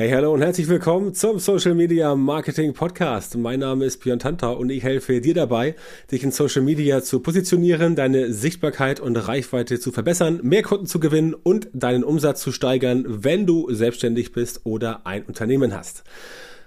Hey, hallo und herzlich willkommen zum Social Media Marketing Podcast. Mein Name ist Björn Tanta und ich helfe dir dabei, dich in Social Media zu positionieren, deine Sichtbarkeit und Reichweite zu verbessern, mehr Kunden zu gewinnen und deinen Umsatz zu steigern, wenn du selbstständig bist oder ein Unternehmen hast.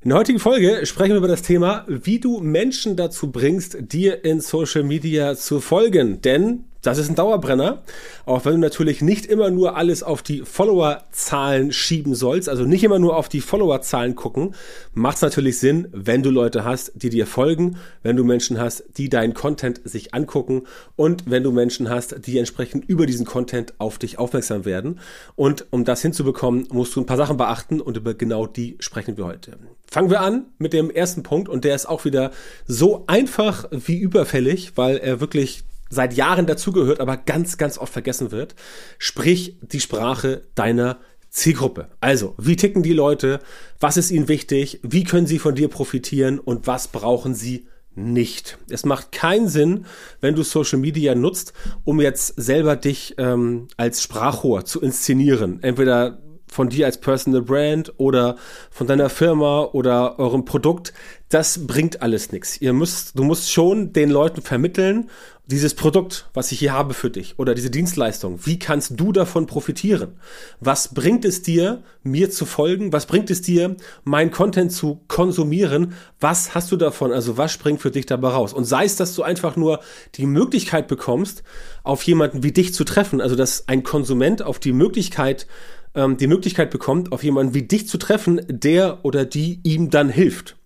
In der heutigen Folge sprechen wir über das Thema, wie du Menschen dazu bringst, dir in Social Media zu folgen. Denn das ist ein Dauerbrenner, auch wenn du natürlich nicht immer nur alles auf die Followerzahlen schieben sollst, also nicht immer nur auf die Followerzahlen gucken, macht es natürlich Sinn, wenn du Leute hast, die dir folgen, wenn du Menschen hast, die deinen Content sich angucken und wenn du Menschen hast, die entsprechend über diesen Content auf dich aufmerksam werden. Und um das hinzubekommen, musst du ein paar Sachen beachten und über genau die sprechen wir heute. Fangen wir an mit dem ersten Punkt und der ist auch wieder so einfach wie überfällig, weil er wirklich seit Jahren dazugehört, aber ganz, ganz oft vergessen wird. Sprich die Sprache deiner Zielgruppe. Also, wie ticken die Leute? Was ist ihnen wichtig? Wie können sie von dir profitieren? Und was brauchen sie nicht? Es macht keinen Sinn, wenn du Social Media nutzt, um jetzt selber dich ähm, als Sprachrohr zu inszenieren. Entweder von dir als Personal Brand oder von deiner Firma oder eurem Produkt, das bringt alles nichts. Ihr müsst, du musst schon den Leuten vermitteln, dieses Produkt, was ich hier habe für dich oder diese Dienstleistung, wie kannst du davon profitieren? Was bringt es dir, mir zu folgen? Was bringt es dir, mein Content zu konsumieren? Was hast du davon? Also was springt für dich dabei raus? Und sei es, dass du einfach nur die Möglichkeit bekommst, auf jemanden wie dich zu treffen, also dass ein Konsument auf die Möglichkeit ähm, die Möglichkeit bekommt, auf jemanden wie dich zu treffen, der oder die ihm dann hilft.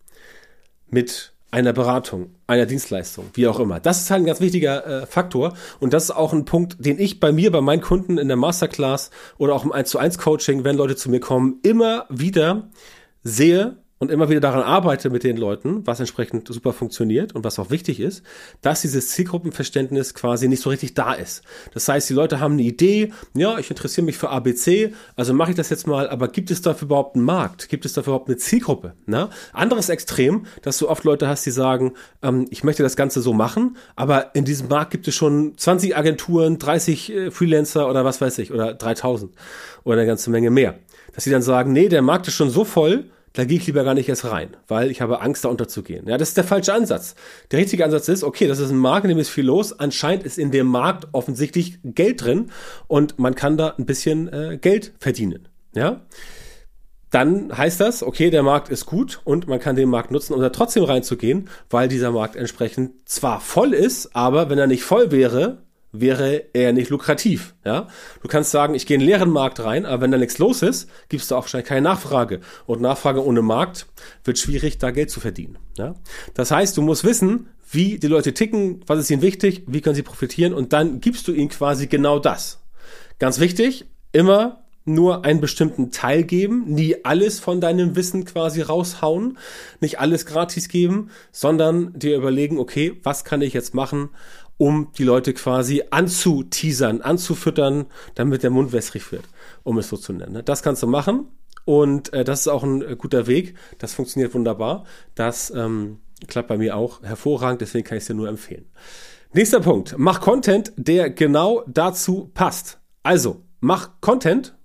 Mit einer Beratung, einer Dienstleistung, wie auch immer. Das ist halt ein ganz wichtiger äh, Faktor und das ist auch ein Punkt, den ich bei mir, bei meinen Kunden in der Masterclass oder auch im 1 zu 1 Coaching, wenn Leute zu mir kommen, immer wieder sehe und immer wieder daran arbeite mit den Leuten, was entsprechend super funktioniert und was auch wichtig ist, dass dieses Zielgruppenverständnis quasi nicht so richtig da ist. Das heißt, die Leute haben eine Idee, ja, ich interessiere mich für ABC, also mache ich das jetzt mal, aber gibt es dafür überhaupt einen Markt? Gibt es dafür überhaupt eine Zielgruppe? Na? Anderes Extrem, dass du oft Leute hast, die sagen, ähm, ich möchte das Ganze so machen, aber in diesem Markt gibt es schon 20 Agenturen, 30 äh, Freelancer oder was weiß ich, oder 3000 oder eine ganze Menge mehr. Dass sie dann sagen, nee, der Markt ist schon so voll, da gehe ich lieber gar nicht erst rein, weil ich habe Angst, da unterzugehen. Ja, das ist der falsche Ansatz. Der richtige Ansatz ist, okay, das ist ein Markt, in dem ist viel los. Anscheinend ist in dem Markt offensichtlich Geld drin und man kann da ein bisschen äh, Geld verdienen. Ja, dann heißt das, okay, der Markt ist gut und man kann den Markt nutzen, um da trotzdem reinzugehen, weil dieser Markt entsprechend zwar voll ist, aber wenn er nicht voll wäre, wäre er nicht lukrativ. Ja? Du kannst sagen, ich gehe in den leeren Markt rein, aber wenn da nichts los ist, gibst du auch wahrscheinlich keine Nachfrage. Und Nachfrage ohne Markt wird schwierig, da Geld zu verdienen. Ja? Das heißt, du musst wissen, wie die Leute ticken, was ist ihnen wichtig, wie können sie profitieren und dann gibst du ihnen quasi genau das. Ganz wichtig, immer nur einen bestimmten Teil geben, nie alles von deinem Wissen quasi raushauen, nicht alles gratis geben, sondern dir überlegen, okay, was kann ich jetzt machen, um die Leute quasi anzuteasern, anzufüttern, damit der Mund wässrig wird, um es so zu nennen. Das kannst du machen und äh, das ist auch ein äh, guter Weg. Das funktioniert wunderbar. Das ähm, klappt bei mir auch hervorragend, deswegen kann ich es dir nur empfehlen. Nächster Punkt. Mach Content, der genau dazu passt. Also, mach Content,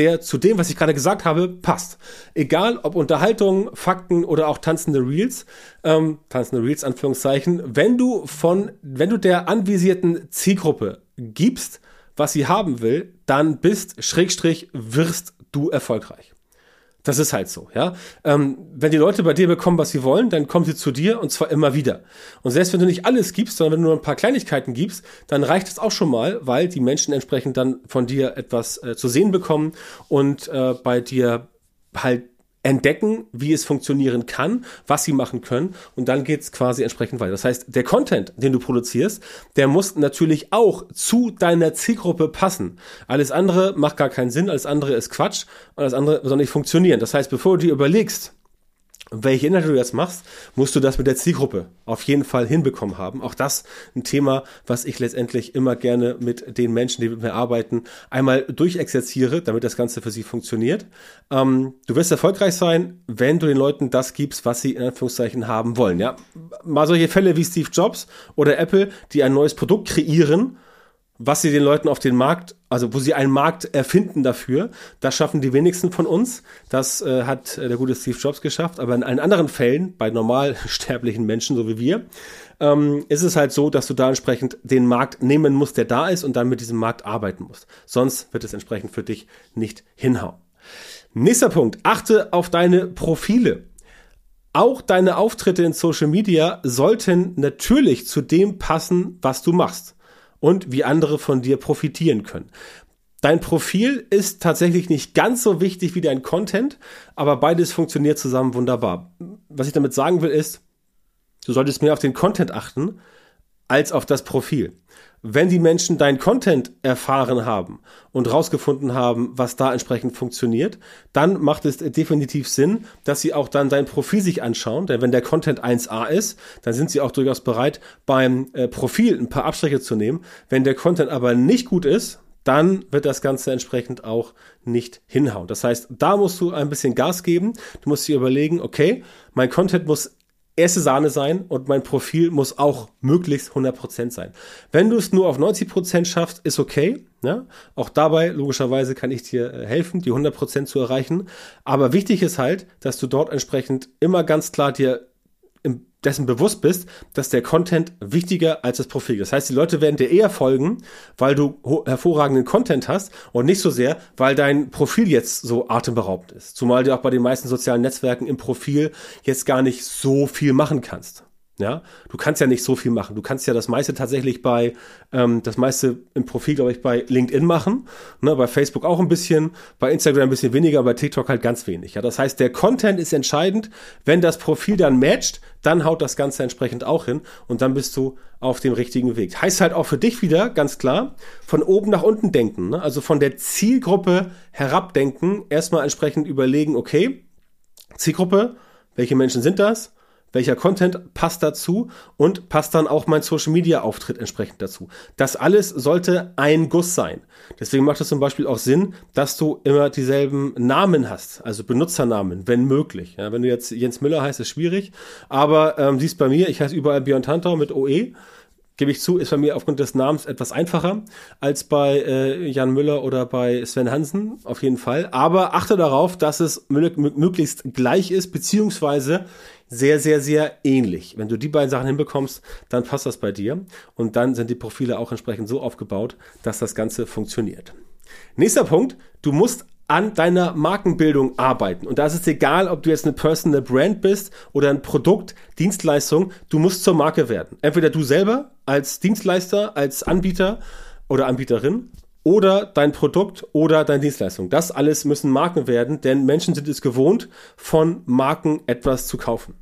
der zu dem, was ich gerade gesagt habe, passt. Egal ob Unterhaltung, Fakten oder auch tanzende Reels, ähm, tanzende Reels Anführungszeichen, wenn du von, wenn du der anvisierten Zielgruppe gibst, was sie haben will, dann bist, Schrägstrich, wirst du erfolgreich. Das ist halt so, ja. Ähm, wenn die Leute bei dir bekommen, was sie wollen, dann kommen sie zu dir und zwar immer wieder. Und selbst wenn du nicht alles gibst, sondern wenn du nur ein paar Kleinigkeiten gibst, dann reicht es auch schon mal, weil die Menschen entsprechend dann von dir etwas äh, zu sehen bekommen und äh, bei dir halt entdecken, wie es funktionieren kann, was sie machen können und dann geht's quasi entsprechend weiter. Das heißt, der Content, den du produzierst, der muss natürlich auch zu deiner Zielgruppe passen. Alles andere macht gar keinen Sinn, alles andere ist Quatsch und alles andere soll nicht funktionieren. Das heißt, bevor du dir überlegst, welche Inhalte du jetzt machst, musst du das mit der Zielgruppe auf jeden Fall hinbekommen haben. Auch das ein Thema, was ich letztendlich immer gerne mit den Menschen, die mit mir arbeiten, einmal durchexerziere, damit das Ganze für sie funktioniert. Ähm, du wirst erfolgreich sein, wenn du den Leuten das gibst, was sie in Anführungszeichen haben wollen. Ja, mal solche Fälle wie Steve Jobs oder Apple, die ein neues Produkt kreieren was sie den Leuten auf den Markt, also wo sie einen Markt erfinden dafür, das schaffen die wenigsten von uns. Das äh, hat äh, der gute Steve Jobs geschafft. Aber in allen anderen Fällen, bei normal sterblichen Menschen, so wie wir, ähm, ist es halt so, dass du da entsprechend den Markt nehmen musst, der da ist und dann mit diesem Markt arbeiten musst. Sonst wird es entsprechend für dich nicht hinhauen. Nächster Punkt. Achte auf deine Profile. Auch deine Auftritte in Social Media sollten natürlich zu dem passen, was du machst und wie andere von dir profitieren können. Dein Profil ist tatsächlich nicht ganz so wichtig wie dein Content, aber beides funktioniert zusammen wunderbar. Was ich damit sagen will ist, du solltest mehr auf den Content achten als auf das Profil wenn die Menschen dein Content erfahren haben und rausgefunden haben, was da entsprechend funktioniert, dann macht es definitiv Sinn, dass sie auch dann dein Profil sich anschauen. Denn wenn der Content 1a ist, dann sind sie auch durchaus bereit, beim äh, Profil ein paar Abstriche zu nehmen. Wenn der Content aber nicht gut ist, dann wird das Ganze entsprechend auch nicht hinhauen. Das heißt, da musst du ein bisschen Gas geben. Du musst dir überlegen, okay, mein Content muss erste Sahne sein und mein Profil muss auch möglichst 100% sein. Wenn du es nur auf 90% schaffst, ist okay. Ja? Auch dabei, logischerweise, kann ich dir äh, helfen, die 100% zu erreichen. Aber wichtig ist halt, dass du dort entsprechend immer ganz klar dir dessen bewusst bist, dass der Content wichtiger als das Profil. Das heißt, die Leute werden dir eher folgen, weil du hervorragenden Content hast und nicht so sehr, weil dein Profil jetzt so atemberaubend ist. Zumal du auch bei den meisten sozialen Netzwerken im Profil jetzt gar nicht so viel machen kannst. Ja, du kannst ja nicht so viel machen. Du kannst ja das meiste tatsächlich bei, ähm, das meiste im Profil, glaube ich, bei LinkedIn machen. Ne, bei Facebook auch ein bisschen, bei Instagram ein bisschen weniger, bei TikTok halt ganz wenig. Ja, das heißt, der Content ist entscheidend. Wenn das Profil dann matcht, dann haut das Ganze entsprechend auch hin und dann bist du auf dem richtigen Weg. Heißt halt auch für dich wieder, ganz klar, von oben nach unten denken. Ne? Also von der Zielgruppe herabdenken, erstmal entsprechend überlegen, okay, Zielgruppe, welche Menschen sind das? Welcher Content passt dazu und passt dann auch mein Social Media Auftritt entsprechend dazu. Das alles sollte ein Guss sein. Deswegen macht es zum Beispiel auch Sinn, dass du immer dieselben Namen hast, also Benutzernamen, wenn möglich. Ja, wenn du jetzt Jens Müller heißt, ist schwierig, aber ähm, siehst bei mir, ich heiße überall Björn Tantau mit OE gebe ich zu, ist bei mir aufgrund des Namens etwas einfacher als bei äh, Jan Müller oder bei Sven Hansen, auf jeden Fall. Aber achte darauf, dass es möglichst gleich ist, beziehungsweise sehr, sehr, sehr ähnlich. Wenn du die beiden Sachen hinbekommst, dann passt das bei dir. Und dann sind die Profile auch entsprechend so aufgebaut, dass das Ganze funktioniert. Nächster Punkt, du musst an deiner Markenbildung arbeiten. Und da ist es egal, ob du jetzt eine Personal Brand bist oder ein Produkt, Dienstleistung, du musst zur Marke werden. Entweder du selber als Dienstleister, als Anbieter oder Anbieterin oder dein Produkt oder deine Dienstleistung. Das alles müssen Marken werden, denn Menschen sind es gewohnt, von Marken etwas zu kaufen.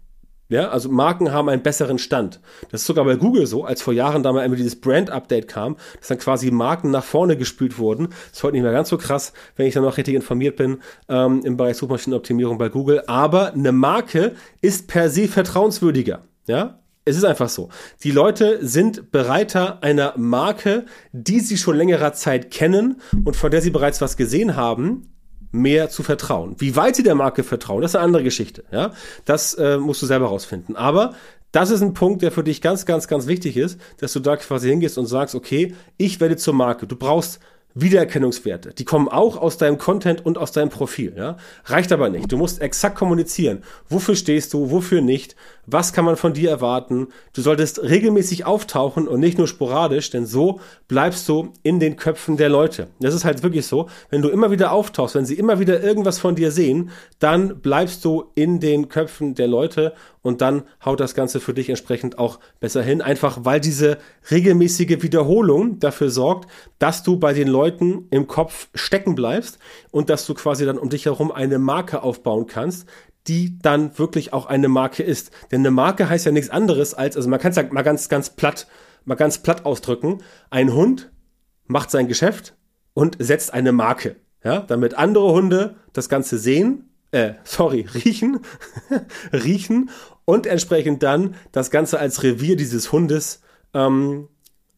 Ja, also Marken haben einen besseren Stand. Das ist sogar bei Google so, als vor Jahren da mal immer dieses Brand-Update kam, dass dann quasi Marken nach vorne gespült wurden. Das ist heute nicht mehr ganz so krass, wenn ich dann noch richtig informiert bin ähm, im Bereich Suchmaschinenoptimierung bei Google. Aber eine Marke ist per se vertrauenswürdiger. Ja, es ist einfach so. Die Leute sind bereiter einer Marke, die sie schon längerer Zeit kennen und von der sie bereits was gesehen haben, mehr zu vertrauen. Wie weit sie der Marke vertrauen, das ist eine andere Geschichte. Ja, das äh, musst du selber rausfinden. Aber das ist ein Punkt, der für dich ganz, ganz, ganz wichtig ist, dass du da quasi hingehst und sagst, okay, ich werde zur Marke. Du brauchst Wiedererkennungswerte. Die kommen auch aus deinem Content und aus deinem Profil. Ja? Reicht aber nicht. Du musst exakt kommunizieren. Wofür stehst du, wofür nicht? Was kann man von dir erwarten? Du solltest regelmäßig auftauchen und nicht nur sporadisch, denn so bleibst du in den Köpfen der Leute. Das ist halt wirklich so. Wenn du immer wieder auftauchst, wenn sie immer wieder irgendwas von dir sehen, dann bleibst du in den Köpfen der Leute und dann haut das Ganze für dich entsprechend auch besser hin. Einfach weil diese regelmäßige Wiederholung dafür sorgt, dass du bei den Leuten im Kopf stecken bleibst und dass du quasi dann um dich herum eine Marke aufbauen kannst, die dann wirklich auch eine Marke ist. Denn eine Marke heißt ja nichts anderes als, also man kann es ja mal ganz, ganz platt, mal ganz platt ausdrücken. Ein Hund macht sein Geschäft und setzt eine Marke. Ja, damit andere Hunde das Ganze sehen äh, sorry, riechen, riechen und entsprechend dann das Ganze als Revier dieses Hundes, ähm,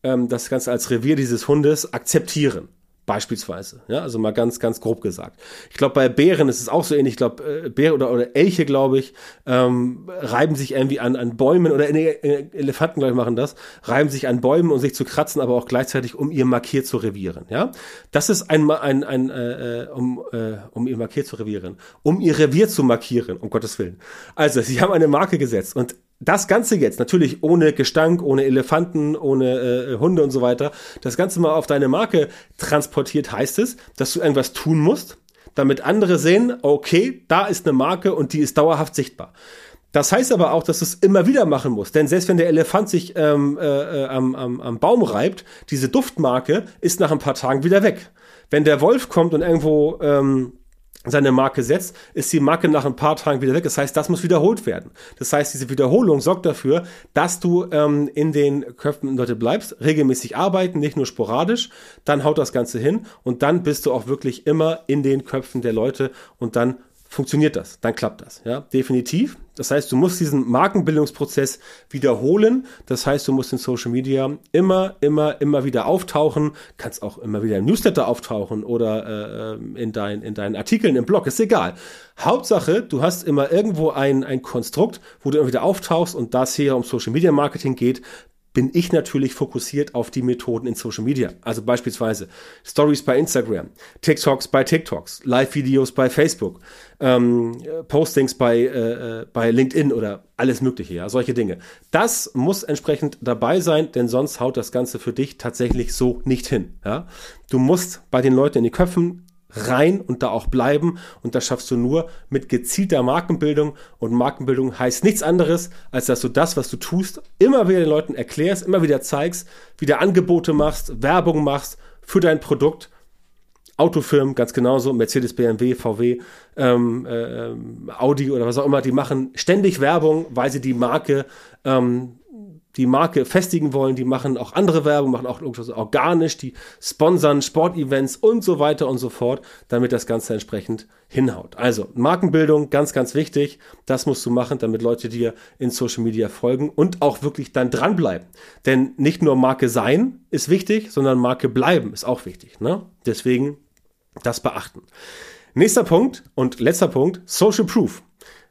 ähm, das Ganze als Revier dieses Hundes akzeptieren. Beispielsweise. Ja, also mal ganz, ganz grob gesagt. Ich glaube, bei Bären ist es auch so ähnlich. Ich glaube, äh, Bären oder, oder Elche, glaube ich, ähm, reiben sich irgendwie an, an Bäumen oder nee, Elefanten, glaube ich, machen das, reiben sich an Bäumen, um sich zu kratzen, aber auch gleichzeitig, um ihr Markier zu revieren. Ja, das ist ein, ein, ein äh, um, äh, um ihr Markier zu revieren, um ihr Revier zu markieren, um Gottes Willen. Also, sie haben eine Marke gesetzt und das Ganze jetzt, natürlich ohne Gestank, ohne Elefanten, ohne äh, Hunde und so weiter, das Ganze mal auf deine Marke transportiert, heißt es, dass du irgendwas tun musst, damit andere sehen, okay, da ist eine Marke und die ist dauerhaft sichtbar. Das heißt aber auch, dass du es immer wieder machen musst. Denn selbst wenn der Elefant sich ähm, äh, äh am, am, am Baum reibt, diese Duftmarke ist nach ein paar Tagen wieder weg. Wenn der Wolf kommt und irgendwo ähm, seine Marke setzt, ist die Marke nach ein paar Tagen wieder weg. Das heißt, das muss wiederholt werden. Das heißt, diese Wiederholung sorgt dafür, dass du ähm, in den Köpfen Leute bleibst, regelmäßig arbeiten, nicht nur sporadisch. Dann haut das Ganze hin und dann bist du auch wirklich immer in den Köpfen der Leute und dann funktioniert das, dann klappt das, ja, definitiv. Das heißt, du musst diesen Markenbildungsprozess wiederholen. Das heißt, du musst in Social Media immer, immer, immer wieder auftauchen. Kannst auch immer wieder im Newsletter auftauchen oder äh, in, dein, in deinen Artikeln im Blog, ist egal. Hauptsache, du hast immer irgendwo ein, ein Konstrukt, wo du immer wieder auftauchst und das hier um Social Media Marketing geht, bin ich natürlich fokussiert auf die Methoden in Social Media. Also beispielsweise Stories bei Instagram, TikToks bei TikToks, Live-Videos bei Facebook, ähm, Postings bei, äh, äh, bei LinkedIn oder alles Mögliche, ja, solche Dinge. Das muss entsprechend dabei sein, denn sonst haut das Ganze für dich tatsächlich so nicht hin. Ja? Du musst bei den Leuten in die Köpfen rein und da auch bleiben. Und das schaffst du nur mit gezielter Markenbildung. Und Markenbildung heißt nichts anderes, als dass du das, was du tust, immer wieder den Leuten erklärst, immer wieder zeigst, wieder Angebote machst, Werbung machst für dein Produkt. Autofirmen ganz genauso, Mercedes, BMW, VW, ähm, äh, Audi oder was auch immer, die machen ständig Werbung, weil sie die Marke ähm, die Marke festigen wollen, die machen auch andere Werbung, machen auch organisch, die sponsern Sportevents und so weiter und so fort, damit das Ganze entsprechend hinhaut. Also Markenbildung, ganz, ganz wichtig. Das musst du machen, damit Leute dir in Social Media folgen und auch wirklich dann dranbleiben. Denn nicht nur Marke sein ist wichtig, sondern Marke bleiben ist auch wichtig. Ne? Deswegen das beachten. Nächster Punkt und letzter Punkt, Social Proof.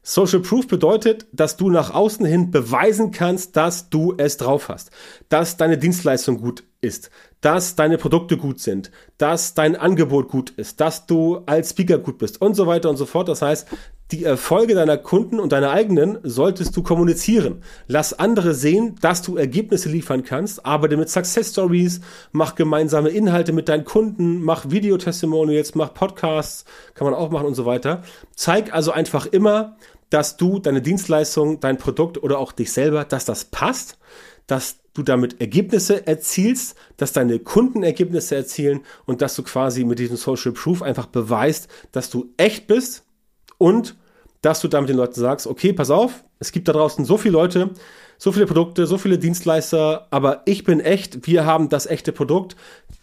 Social Proof bedeutet, dass du nach außen hin beweisen kannst, dass du es drauf hast, dass deine Dienstleistung gut ist, dass deine Produkte gut sind, dass dein Angebot gut ist, dass du als Speaker gut bist und so weiter und so fort. Das heißt, die Erfolge deiner Kunden und deiner eigenen solltest du kommunizieren. Lass andere sehen, dass du Ergebnisse liefern kannst. Arbeite mit Success Stories, mach gemeinsame Inhalte mit deinen Kunden, mach Videotestimonials, mach Podcasts, kann man auch machen und so weiter. Zeig also einfach immer, dass du deine Dienstleistung, dein Produkt oder auch dich selber, dass das passt, dass du damit Ergebnisse erzielst, dass deine Kunden Ergebnisse erzielen und dass du quasi mit diesem Social Proof einfach beweist, dass du echt bist und dass du damit den Leuten sagst, okay, pass auf, es gibt da draußen so viele Leute, so viele Produkte, so viele Dienstleister, aber ich bin echt, wir haben das echte Produkt,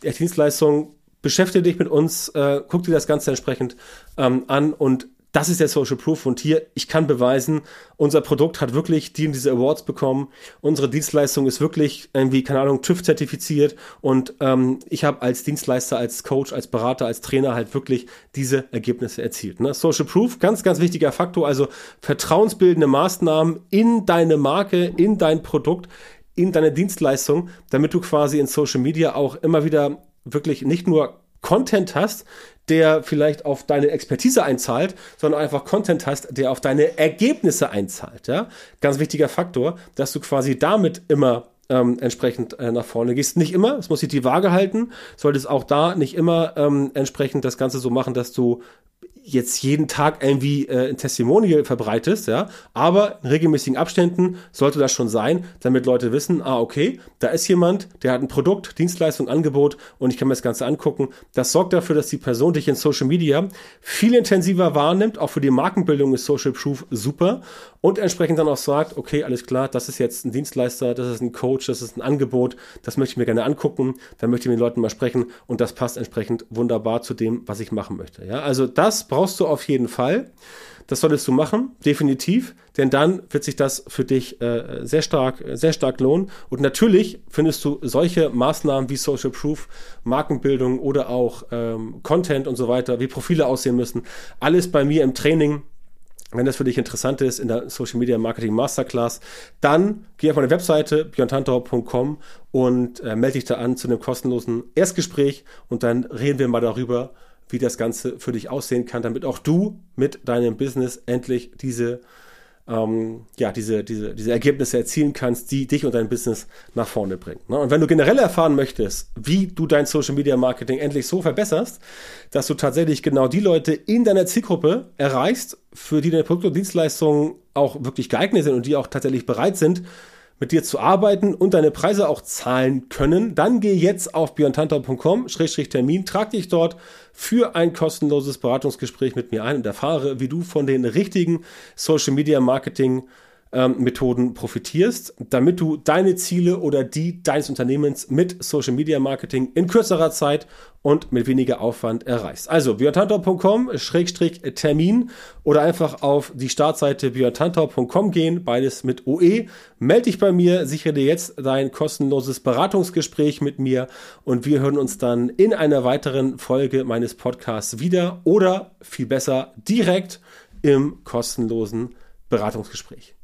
die Dienstleistung, beschäftige dich mit uns, äh, guck dir das Ganze entsprechend ähm, an und das ist der Social Proof und hier, ich kann beweisen, unser Produkt hat wirklich die und diese Awards bekommen, unsere Dienstleistung ist wirklich irgendwie, keine Ahnung, TÜV zertifiziert und ähm, ich habe als Dienstleister, als Coach, als Berater, als Trainer halt wirklich diese Ergebnisse erzielt. Ne? Social Proof, ganz, ganz wichtiger Faktor, also vertrauensbildende Maßnahmen in deine Marke, in dein Produkt, in deine Dienstleistung, damit du quasi in Social Media auch immer wieder wirklich nicht nur Content hast, der vielleicht auf deine Expertise einzahlt, sondern einfach Content hast, der auf deine Ergebnisse einzahlt. Ja? Ganz wichtiger Faktor, dass du quasi damit immer ähm, entsprechend äh, nach vorne gehst. Nicht immer, es muss sich die Waage halten, solltest auch da nicht immer ähm, entsprechend das Ganze so machen, dass du jetzt jeden Tag irgendwie äh, ein Testimonial verbreitest, ja, aber in regelmäßigen Abständen sollte das schon sein, damit Leute wissen, ah, okay, da ist jemand, der hat ein Produkt, Dienstleistung, Angebot und ich kann mir das Ganze angucken. Das sorgt dafür, dass die Person dich in Social Media viel intensiver wahrnimmt, auch für die Markenbildung ist Social Proof super und entsprechend dann auch sagt, okay, alles klar, das ist jetzt ein Dienstleister, das ist ein Coach, das ist ein Angebot, das möchte ich mir gerne angucken, dann möchte ich mit den Leuten mal sprechen und das passt entsprechend wunderbar zu dem, was ich machen möchte, ja, also das Das brauchst du auf jeden Fall. Das solltest du machen, definitiv, denn dann wird sich das für dich äh, sehr stark, sehr stark lohnen. Und natürlich findest du solche Maßnahmen wie Social Proof, Markenbildung oder auch ähm, Content und so weiter, wie Profile aussehen müssen, alles bei mir im Training. Wenn das für dich interessant ist in der Social Media Marketing Masterclass, dann geh auf meine Webseite björntantor.com und äh, melde dich da an zu einem kostenlosen Erstgespräch und dann reden wir mal darüber, wie das Ganze für dich aussehen kann, damit auch du mit deinem Business endlich diese, ähm, ja, diese, diese, diese Ergebnisse erzielen kannst, die dich und dein Business nach vorne bringen. Ne? Und wenn du generell erfahren möchtest, wie du dein Social Media Marketing endlich so verbesserst, dass du tatsächlich genau die Leute in deiner Zielgruppe erreichst, für die deine Produkte und Dienstleistungen auch wirklich geeignet sind und die auch tatsächlich bereit sind, mit dir zu arbeiten und deine Preise auch zahlen können, dann geh jetzt auf björntantau.com-termin, trag dich dort für ein kostenloses Beratungsgespräch mit mir ein und erfahre, wie du von den richtigen Social Media Marketing ähm, Methoden profitierst, damit du deine Ziele oder die deines Unternehmens mit Social Media Marketing in kürzerer Zeit und mit weniger Aufwand erreichst. Also björntantor.com-termin oder einfach auf die Startseite björntantor.com gehen, beides mit OE. Melde dich bei mir, sichere dir jetzt dein kostenloses Beratungsgespräch mit mir und wir hören uns dann in einer weiteren Folge meines Podcasts wieder oder viel besser direkt im kostenlosen Beratungsgespräch.